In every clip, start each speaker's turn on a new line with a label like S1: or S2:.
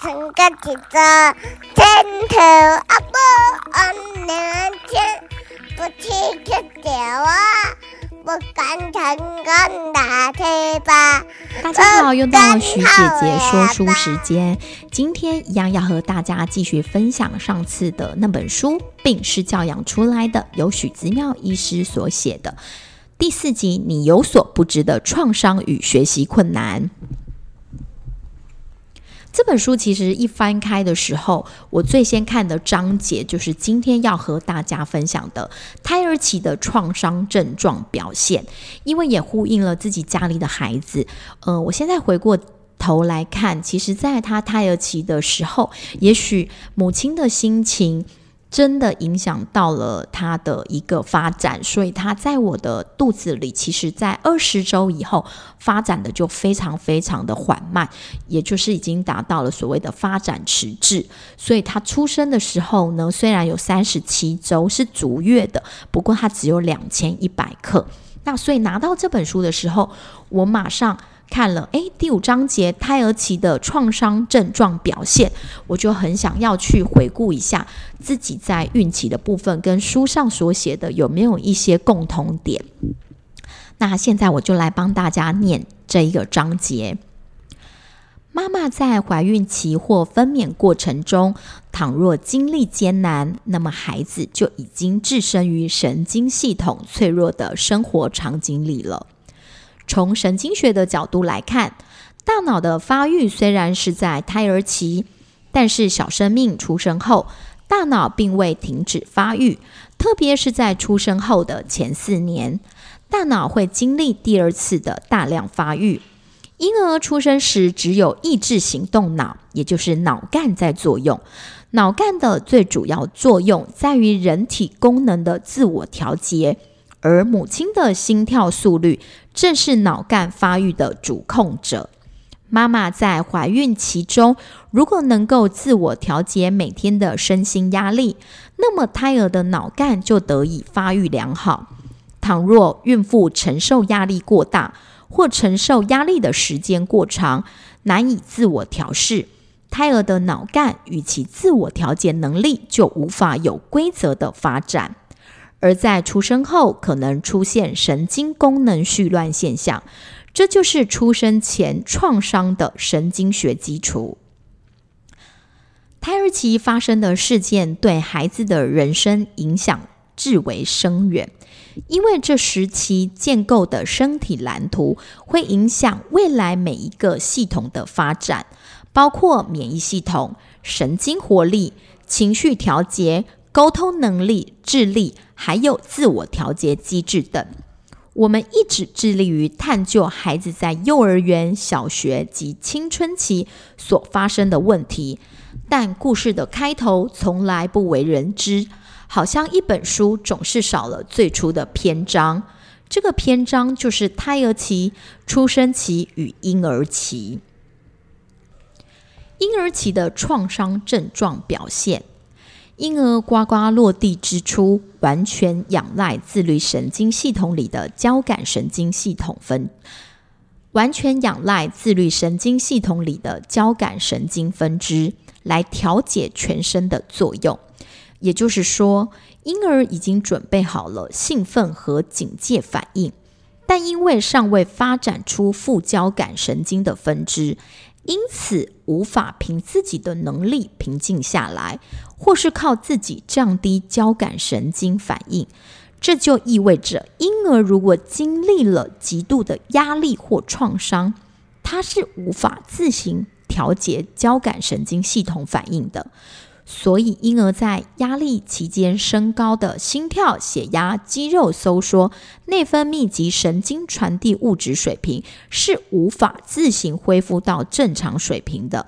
S1: 成个起着，前头阿伯安娘亲，不去去掉啊，不敢成功打开吧。
S2: 大家好，又到了徐姐姐说书时间。今天一样要和大家继续分享上次的那本书，病是教养出来的，由许子妙医师所写的第四集。你有所不知的创伤与学习困难。这本书其实一翻开的时候，我最先看的章节就是今天要和大家分享的胎儿期的创伤症状表现，因为也呼应了自己家里的孩子。呃，我现在回过头来看，其实在他胎儿期的时候，也许母亲的心情。真的影响到了他的一个发展，所以他在我的肚子里，其实在二十周以后发展的就非常非常的缓慢，也就是已经达到了所谓的发展迟滞。所以他出生的时候呢，虽然有三十七周是足月的，不过他只有两千一百克。那所以拿到这本书的时候，我马上。看了诶，第五章节胎儿期的创伤症状表现，我就很想要去回顾一下自己在孕期的部分跟书上所写的有没有一些共同点。那现在我就来帮大家念这一个章节：妈妈在怀孕期或分娩过程中，倘若经历艰难，那么孩子就已经置身于神经系统脆弱的生活场景里了。从神经学的角度来看，大脑的发育虽然是在胎儿期，但是小生命出生后，大脑并未停止发育，特别是在出生后的前四年，大脑会经历第二次的大量发育。婴儿出生时只有抑制行动脑，也就是脑干在作用。脑干的最主要作用在于人体功能的自我调节。而母亲的心跳速率正是脑干发育的主控者。妈妈在怀孕期中，如果能够自我调节每天的身心压力，那么胎儿的脑干就得以发育良好。倘若孕妇承受压力过大，或承受压力的时间过长，难以自我调试，胎儿的脑干与其自我调节能力就无法有规则的发展。而在出生后，可能出现神经功能序乱现象，这就是出生前创伤的神经学基础。胎儿期发生的事件对孩子的人生影响至为深远，因为这时期建构的身体蓝图会影响未来每一个系统的发展，包括免疫系统、神经活力、情绪调节。沟通能力、智力，还有自我调节机制等，我们一直致力于探究孩子在幼儿园、小学及青春期所发生的问题。但故事的开头从来不为人知，好像一本书总是少了最初的篇章。这个篇章就是胎儿期、出生期与婴儿期。婴儿期的创伤症状表现。婴儿呱呱落地之初，完全仰赖自律神经系统里的交感神经系统分，完全仰赖自律神经系统里的交感神经分支来调节全身的作用。也就是说，婴儿已经准备好了兴奋和警戒反应，但因为尚未发展出副交感神经的分支。因此，无法凭自己的能力平静下来，或是靠自己降低交感神经反应。这就意味着，婴儿如果经历了极度的压力或创伤，他是无法自行调节交感神经系统反应的。所以，婴儿在压力期间升高的心跳、血压、肌肉收缩、内分泌及神经传递物质水平是无法自行恢复到正常水平的。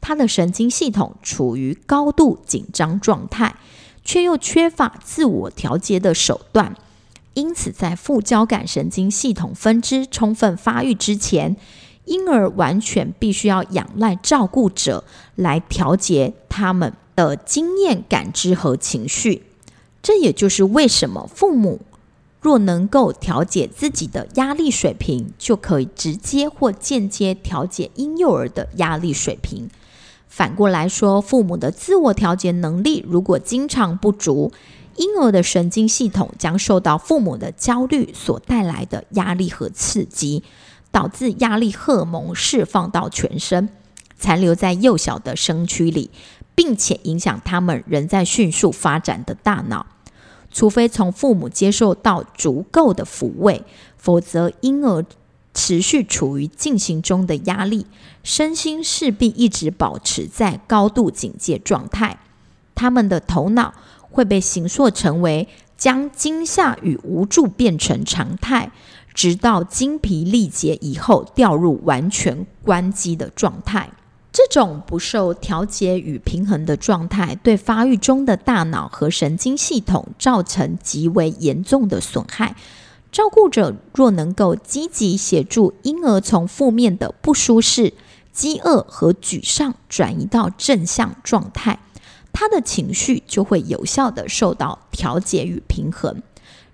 S2: 他的神经系统处于高度紧张状态，却又缺乏自我调节的手段，因此在副交感神经系统分支充分发育之前。婴儿完全必须要仰赖照顾者来调节他们的经验、感知和情绪。这也就是为什么父母若能够调节自己的压力水平，就可以直接或间接调节婴幼儿的压力水平。反过来说，父母的自我调节能力如果经常不足，婴儿的神经系统将受到父母的焦虑所带来的压力和刺激，导致压力荷尔蒙释放到全身，残留在幼小的身躯里，并且影响他们仍在迅速发展的大脑。除非从父母接受到足够的抚慰，否则婴儿。持续处于进行中的压力，身心势必一直保持在高度警戒状态。他们的头脑会被形塑成为将惊吓与无助变成常态，直到精疲力竭以后掉入完全关机的状态。这种不受调节与平衡的状态，对发育中的大脑和神经系统造成极为严重的损害。照顾者若能够积极协助婴儿从负面的不舒适、饥饿和沮丧转移到正向状态，他的情绪就会有效的受到调节与平衡。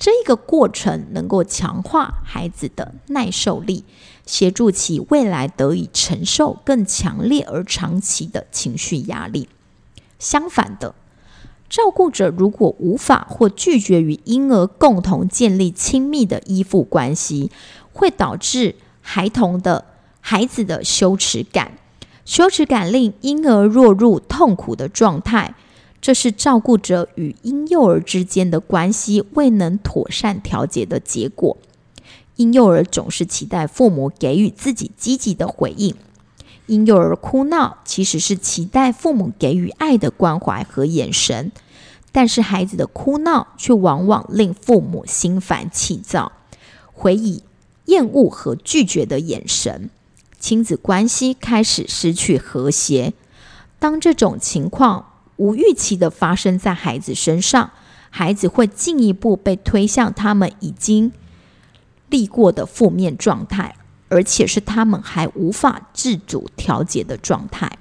S2: 这个过程能够强化孩子的耐受力，协助其未来得以承受更强烈而长期的情绪压力。相反的。照顾者如果无法或拒绝与婴儿共同建立亲密的依附关系，会导致孩童的孩子的羞耻感。羞耻感令婴儿落入痛苦的状态，这是照顾者与婴幼儿之间的关系未能妥善调节的结果。婴幼儿总是期待父母给予自己积极的回应。婴幼儿哭闹其实是期待父母给予爱的关怀和眼神，但是孩子的哭闹却往往令父母心烦气躁，回以厌恶和拒绝的眼神，亲子关系开始失去和谐。当这种情况无预期的发生在孩子身上，孩子会进一步被推向他们已经历过的负面状态。而且是他们还无法自主调节的状态。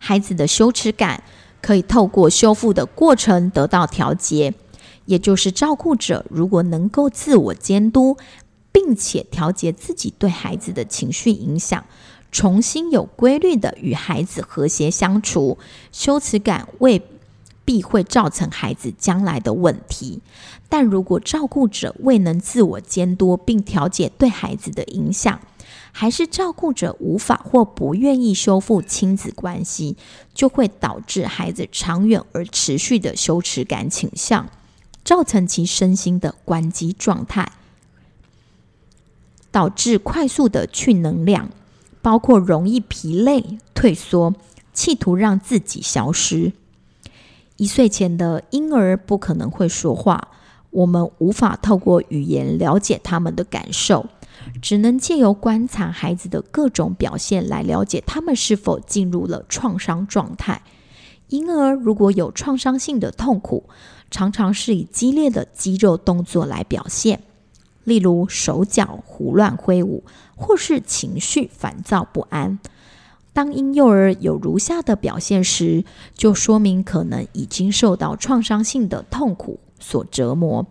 S2: 孩子的羞耻感可以透过修复的过程得到调节，也就是照顾者如果能够自我监督，并且调节自己对孩子的情绪影响，重新有规律的与孩子和谐相处，羞耻感未必会造成孩子将来的问题。但如果照顾者未能自我监督并调节对孩子的影响，还是照顾者无法或不愿意修复亲子关系，就会导致孩子长远而持续的羞耻感倾向，造成其身心的关机状态，导致快速的去能量，包括容易疲累、退缩，企图让自己消失。一岁前的婴儿不可能会说话。我们无法透过语言了解他们的感受，只能借由观察孩子的各种表现来了解他们是否进入了创伤状态。婴儿如果有创伤性的痛苦，常常是以激烈的肌肉动作来表现，例如手脚胡乱挥舞，或是情绪烦躁不安。当婴幼儿有如下的表现时，就说明可能已经受到创伤性的痛苦。所折磨，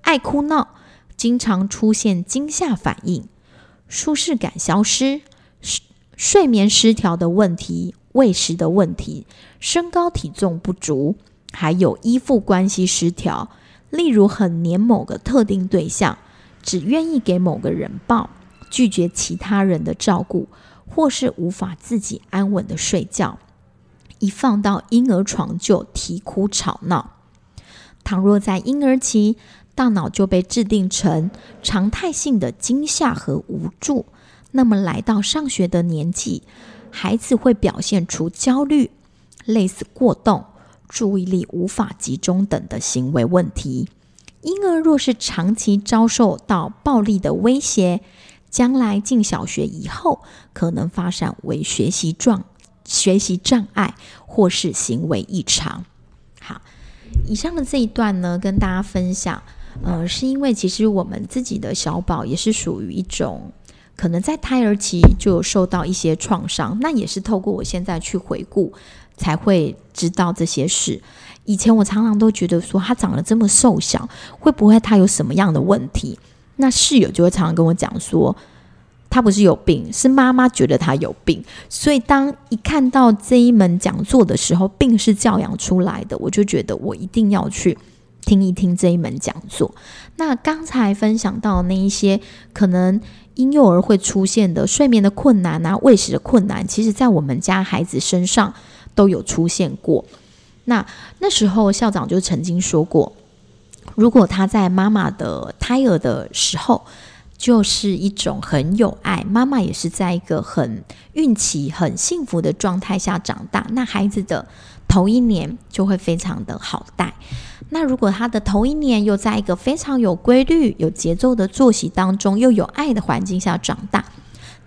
S2: 爱哭闹，经常出现惊吓反应，舒适感消失，睡睡眠失调的问题，喂食的问题，身高体重不足，还有依附关系失调，例如很黏某个特定对象，只愿意给某个人抱，拒绝其他人的照顾，或是无法自己安稳的睡觉，一放到婴儿床就啼哭吵闹。倘若在婴儿期，大脑就被制定成常态性的惊吓和无助，那么来到上学的年纪，孩子会表现出焦虑、类似过动、注意力无法集中等的行为问题。婴儿若是长期遭受到暴力的威胁，将来进小学以后，可能发展为学习状、学习障碍或是行为异常。好。以上的这一段呢，跟大家分享，呃，是因为其实我们自己的小宝也是属于一种，可能在胎儿期就受到一些创伤，那也是透过我现在去回顾，才会知道这些事。以前我常常都觉得说他长得这么瘦小，会不会他有什么样的问题？那室友就会常常跟我讲说。他不是有病，是妈妈觉得他有病。所以当一看到这一门讲座的时候，病是教养出来的，我就觉得我一定要去听一听这一门讲座。那刚才分享到那一些可能婴幼儿会出现的睡眠的困难啊、喂食的困难，其实在我们家孩子身上都有出现过。那那时候校长就曾经说过，如果他在妈妈的胎儿的时候，就是一种很有爱，妈妈也是在一个很孕期、很幸福的状态下长大，那孩子的头一年就会非常的好带。那如果他的头一年又在一个非常有规律、有节奏的作息当中，又有爱的环境下长大，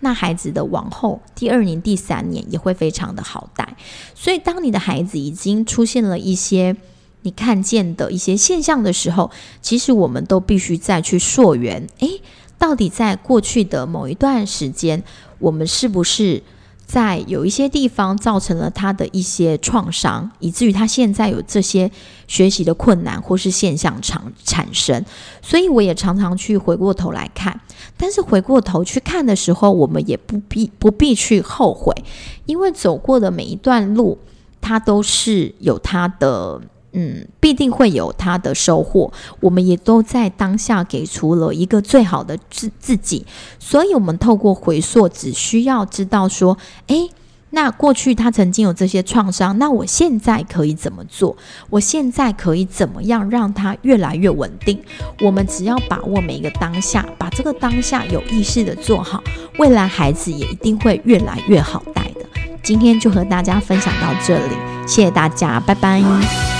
S2: 那孩子的往后第二年、第三年也会非常的好带。所以，当你的孩子已经出现了一些你看见的一些现象的时候，其实我们都必须再去溯源。诶，到底在过去的某一段时间，我们是不是？在有一些地方造成了他的一些创伤，以至于他现在有这些学习的困难或是现象产产生。所以我也常常去回过头来看，但是回过头去看的时候，我们也不必不必去后悔，因为走过的每一段路，它都是有它的。嗯，必定会有他的收获。我们也都在当下给出了一个最好的自自己，所以，我们透过回溯，只需要知道说，诶，那过去他曾经有这些创伤，那我现在可以怎么做？我现在可以怎么样让他越来越稳定？我们只要把握每一个当下，把这个当下有意识的做好，未来孩子也一定会越来越好带的。今天就和大家分享到这里，谢谢大家，拜拜。